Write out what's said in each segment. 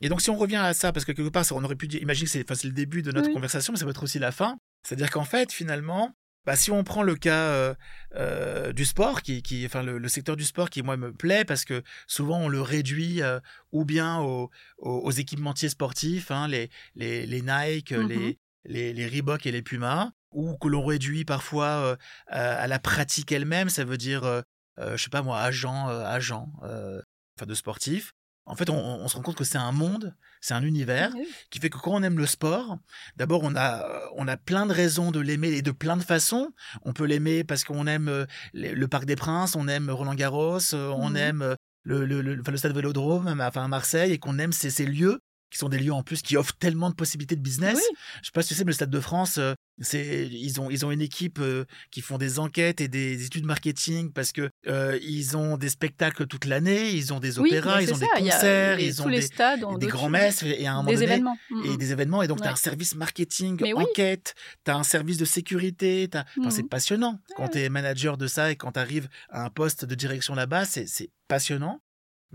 Et donc, si on revient à ça, parce que quelque part, on aurait pu dire, imaginer que c'est, enfin, le début de notre Oui. conversation, mais ça peut être aussi la fin. C'est-à-dire qu'en fait, finalement, bah, si on prend le cas euh, euh, du sport, qui, qui, enfin, le, le secteur du sport qui, moi, me plaît, parce que souvent, on le réduit euh, ou bien aux, aux, aux équipementiers sportifs, hein, les, les, les Nike, Mhm. les, les, les Reebok et les Puma, ou que l'on réduit parfois à, à la pratique elle-même, ça veut dire, je sais pas moi, agent, agent, enfin, de sportif. En fait, on, on se rend compte que c'est un monde, c'est un univers Oui. qui fait que quand on aime le sport, d'abord on a on a plein de raisons de l'aimer et de plein de façons. On peut l'aimer parce qu'on aime euh, le Parc des Princes, on aime Roland Garros, euh, on Mhm. aime euh, le, le, le, enfin, le stade Vélodrome, enfin à Marseille, et qu'on aime ces, ces lieux qui sont des lieux en plus qui offrent tellement de possibilités de business. Oui. Je sais pas si tu sais, mais le Stade de France, euh, c'est ils ont ils ont une équipe euh, qui font des enquêtes et des études marketing parce que euh, ils ont des spectacles toute l'année, ils ont des opéras, ils ont ça, des concerts, les- ils ont des, stades des grands messes et à un moment des donné événements. et Mhm. des événements et donc tu as Ouais. un service marketing Mais oui. enquête tu as un service de sécurité enfin, c'est Mhm. passionnant quand Ouais, tu es manager de ça et quand tu arrives à un poste de direction là-bas c'est passionnant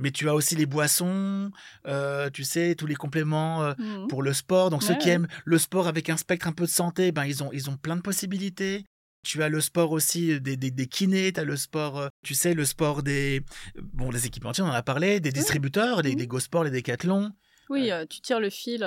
mais tu as aussi les boissons euh, tu sais tous les compléments euh, Mhm. pour le sport donc ceux qui ouais. aiment le sport avec un spectre un peu de santé ben ils ont ils ont plein de possibilités tu as le sport aussi euh, des, des, des kinés, tu as le sport, tu sais, le sport des. Bon, les équipementiers, on en a parlé, des distributeurs, les, Mhm. les Go Sport, les Décathlon. Oui, euh, tu tires le fil,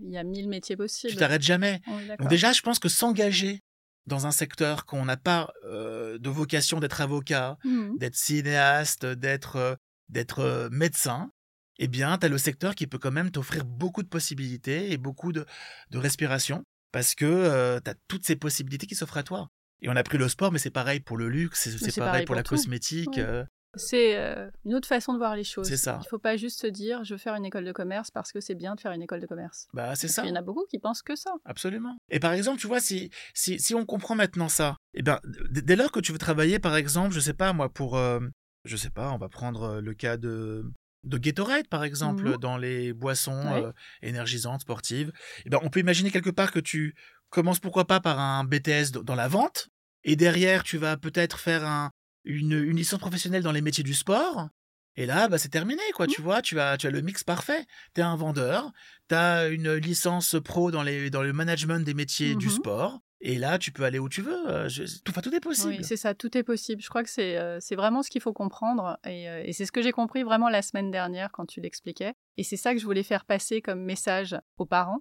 il y a mille métiers Tu possibles. t'arrêtes jamais. Donc déjà, je pense que s'engager dans un secteur qu'on n'a pas euh, de vocation d'être avocat, Mhm. d'être cinéaste, d'être d'être euh, médecin, eh bien, tu as le secteur qui peut quand même t'offrir beaucoup de possibilités et beaucoup de, de respiration parce que tu as toutes ces possibilités qui s'offrent à toi. Et on a pris le sport, mais c'est pareil pour le luxe, c'est pareil, pareil pour, pour la tout. cosmétique. Ouais. euh, C'est euh, une autre façon de voir les choses. C'est ça. Il faut pas juste se dire je veux faire une école de commerce parce que c'est bien de faire une école de commerce. bah, c'est ça. qu'il y en a beaucoup qui pensent que ça. Absolument. Et par exemple, tu vois, si, si, si on comprend maintenant ça, eh ben, dès lors que tu veux travailler, par exemple, je sais pas, moi, pour, euh, je sais pas, on va prendre euh, le cas de, de Gatorade, par exemple, Mhm. dans les boissons euh, énergisantes, sportives, eh ben, on peut imaginer quelque part que tu commences, pourquoi pas, par un BTS dans la vente, et derrière, tu vas peut-être faire un, une, une licence professionnelle dans les métiers du sport. Et là, bah, c'est terminé, quoi. Tu vois, tu as, tu as le mix parfait. Tu es un vendeur, tu as une licence pro dans, les, dans le management des métiers du Mhm. sport. Et là, tu peux aller où tu veux. euh, je- tout, enfin, tout est possible. Oui, c'est ça, tout est possible. Je crois que c'est euh, vraiment ce qu'il faut comprendre. Et, euh, et c'est ce que j'ai compris vraiment la semaine dernière quand tu l'expliquais. Et c'est ça que je voulais faire passer comme message aux parents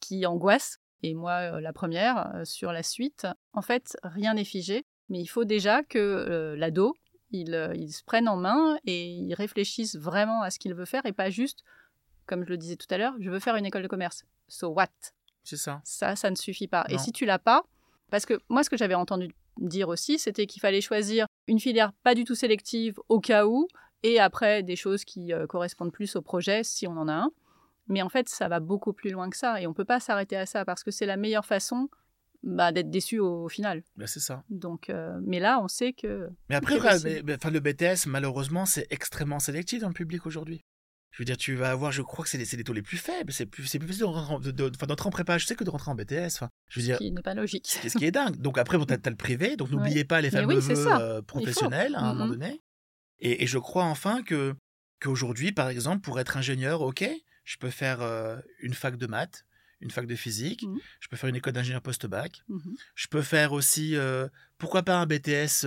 qui angoissent. Et moi, euh, la première, euh, sur la suite. En fait, rien n'est figé. Mais il faut déjà que euh, l'ado, il, euh, il se prenne en main et il réfléchisse vraiment à ce qu'il veut faire et pas juste, comme je le disais tout à l'heure, je veux faire une école de commerce. So what? C'est ça. ça, ça ne suffit pas. Et si tu l'as pas, parce que moi, ce que j'avais entendu dire aussi, c'était qu'il fallait choisir une filière pas du tout sélective au cas où, et après des choses qui euh, correspondent plus au projet si on en a un. Mais en fait, ça va beaucoup plus loin que ça, et on peut pas s'arrêter à ça parce que c'est la meilleure façon bah, d'être déçu au, final. Ben, c'est ça. Donc, euh, mais là, on sait que Mais après, mais- mais, le BTS, malheureusement, c'est extrêmement sélectif dans le public aujourd'hui. Je veux dire, tu vas avoir, je crois que c'est les, taux les plus faibles. C'est plus, plus facile de rentrer, en, de- de- d'entrer en prépa. Je sais que de rentrer en BTS. Enfin, je veux dire, qui n'est pas logique. ce qui ce qui est dingue. Donc après, bon, t'as as le privé. Donc n'oubliez pas les fameux oui, euh, professionnels à un moment Mhm. donné. Et, et je crois enfin que qu'aujourd'hui, par exemple, pour être ingénieur, ok, je peux faire euh, une fac de maths, une fac de physique, Mhm. je peux faire une école d'ingénieur post-bac, Mhm. je peux faire aussi, euh, pourquoi pas un BTS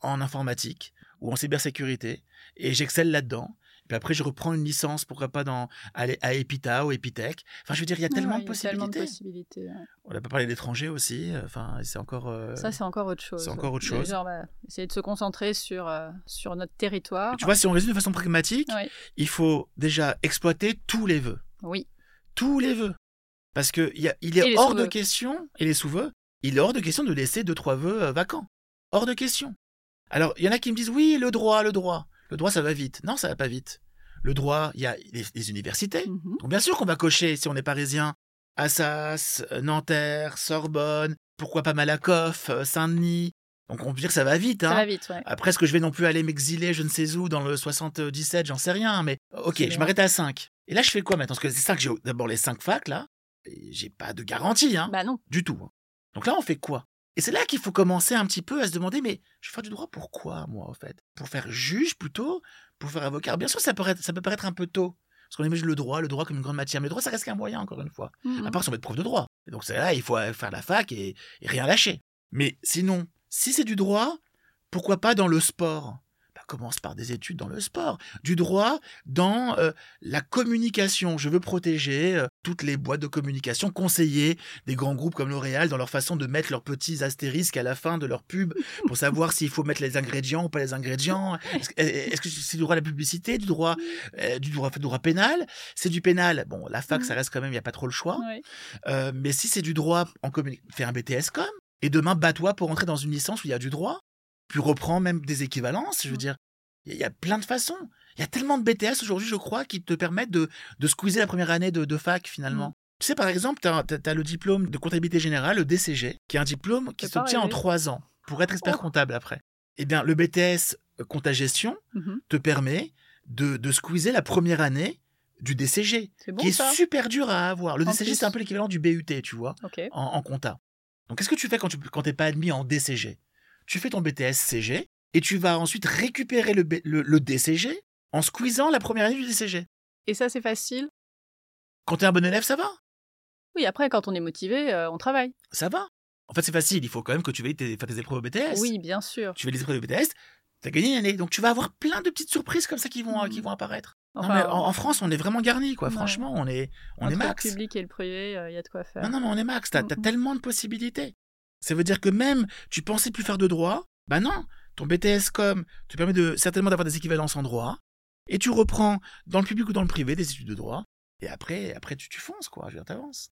en informatique ou en cybersécurité, et j'excelle là-dedans. Puis après, je reprends une licence, pourquoi pas dans, à, à Epita ou Epitech. Enfin, je veux dire, il y a tellement Ouais, de a tellement possibilités. de possibilités. ouais. On n'a pas parlé d'étrangers aussi. Enfin, c'est encore. euh, Ça, c'est encore autre chose. c'est encore autre chose. Genre, bah, essayer de se concentrer sur, euh, sur notre territoire. Tu vois, si on résume de façon pragmatique, il faut déjà exploiter tous les vœux. Oui. Tous les vœux. Parce que il y a- il Et est hors de question, et les sous-vœux, il est hors de question de laisser deux, trois vœux euh, vacants. Hors de question. Alors, il y en a qui me disent, oui, le droit, le droit. Le droit, ça va vite. Non, ça va pas vite. Le droit, il y a les, les universités. Mhm. Donc, bien sûr qu'on va cocher, si on est parisien, Assas, euh, Nanterre, Sorbonne, pourquoi pas Malakoff, euh, Saint-Denis. Donc, on peut dire que ça va vite. Ça hein. va vite, ouais. Après, est-ce que je vais non plus aller m'exiler, je ne sais où, dans le 77, j'en sais rien, mais ok, je m'arrête à 5. Et là, je fais quoi maintenant? Parce que c'est ça que j'ai d'abord les 5 facs, là, j'ai pas de garantie, hein, Bah non. du tout. hein. Donc là, on fait quoi? Et c'est là qu'il faut commencer un petit peu à se demander, mais je vais faire du droit pourquoi, moi, en fait? Pour faire juge plutôt? Pour faire avocat? Alors, Bien sûr, ça peut, être- ça peut paraître un peu tôt. Parce qu'on imagine le droit, le droit comme une grande matière. Mais le droit, ça reste qu'un moyen, encore une fois. Mhm. À part si on veut être prof de droit. Et donc, c'est là, il faut faire la fac et, et rien lâcher. Mais sinon, si c'est du droit, pourquoi pas dans le sport? Commence par des études dans le sport. Du droit dans euh, la communication. Je veux protéger euh, toutes les boîtes de communication, conseiller des grands groupes comme L'Oréal dans leur façon de mettre leurs petits astérisques à la fin de leur pub pour savoir s'il faut mettre les ingrédients ou pas les ingrédients. Est-ce que c'est du droit à la publicité, du droit, euh, du droit, du droit pénal? C'est du pénal. Bon, la fac, Mhm. ça reste quand même, il n'y a pas trop le choix. Ouais. Mais si c'est du droit en communi- fais un BTS com. Et demain, bats-toi pour entrer dans une licence où il y a du droit. Puis reprends même des équivalences. Je veux Mm. dire, il y, a- il y a plein de façons. Il y a tellement de BTS aujourd'hui, je crois, qui te permettent de, de squeezer la première année de, de fac finalement. Tu sais, par exemple, tu as, le diplôme de comptabilité générale, le DCG, qui est un diplôme qui s'obtient en trois ans pour être expert Oh. comptable après. Eh bien, le BTS euh, compta gestion Mhm. te permet de, de squeezer la première année du DCG, bon qui est super dur à avoir. Le En DCG, c'est un peu l'équivalent du BUT, tu vois en, en compta. Donc, qu'est-ce que tu fais quand tu quand t'es pas admis en DCG Tu fais ton BTS CG et tu vas ensuite récupérer le, B- le, le DCG en squeezant la première année du DCG. Et ça, c'est facile. Quand t'es un bon élève, ça va. Oui, après, quand on est motivé, euh, on travaille. Ça va. En fait, c'est facile. Il faut quand même que tu veuilles tes, faire tes épreuves au BTS. Oui, bien sûr. Tu fais les épreuves de BTS, t'as gagné une année. Donc, tu vas avoir plein de petites surprises comme ça qui vont, Mhm. qui vont apparaître. Non, mais en, en France, on est vraiment garni, quoi. Ouais. Franchement, on est, on est max. le public et le privé, il y a de quoi faire. Non, non, mais on est max. T'as as Mhm. tellement de possibilités. Ça veut dire que même tu pensais plus faire de droit, bah non. Ton BTS com te permet de certainement d'avoir des équivalences en droit, et tu reprends dans le public ou dans le privé des études de droit, et après, après tu, tu fonces, quoi. Je veux t'avances.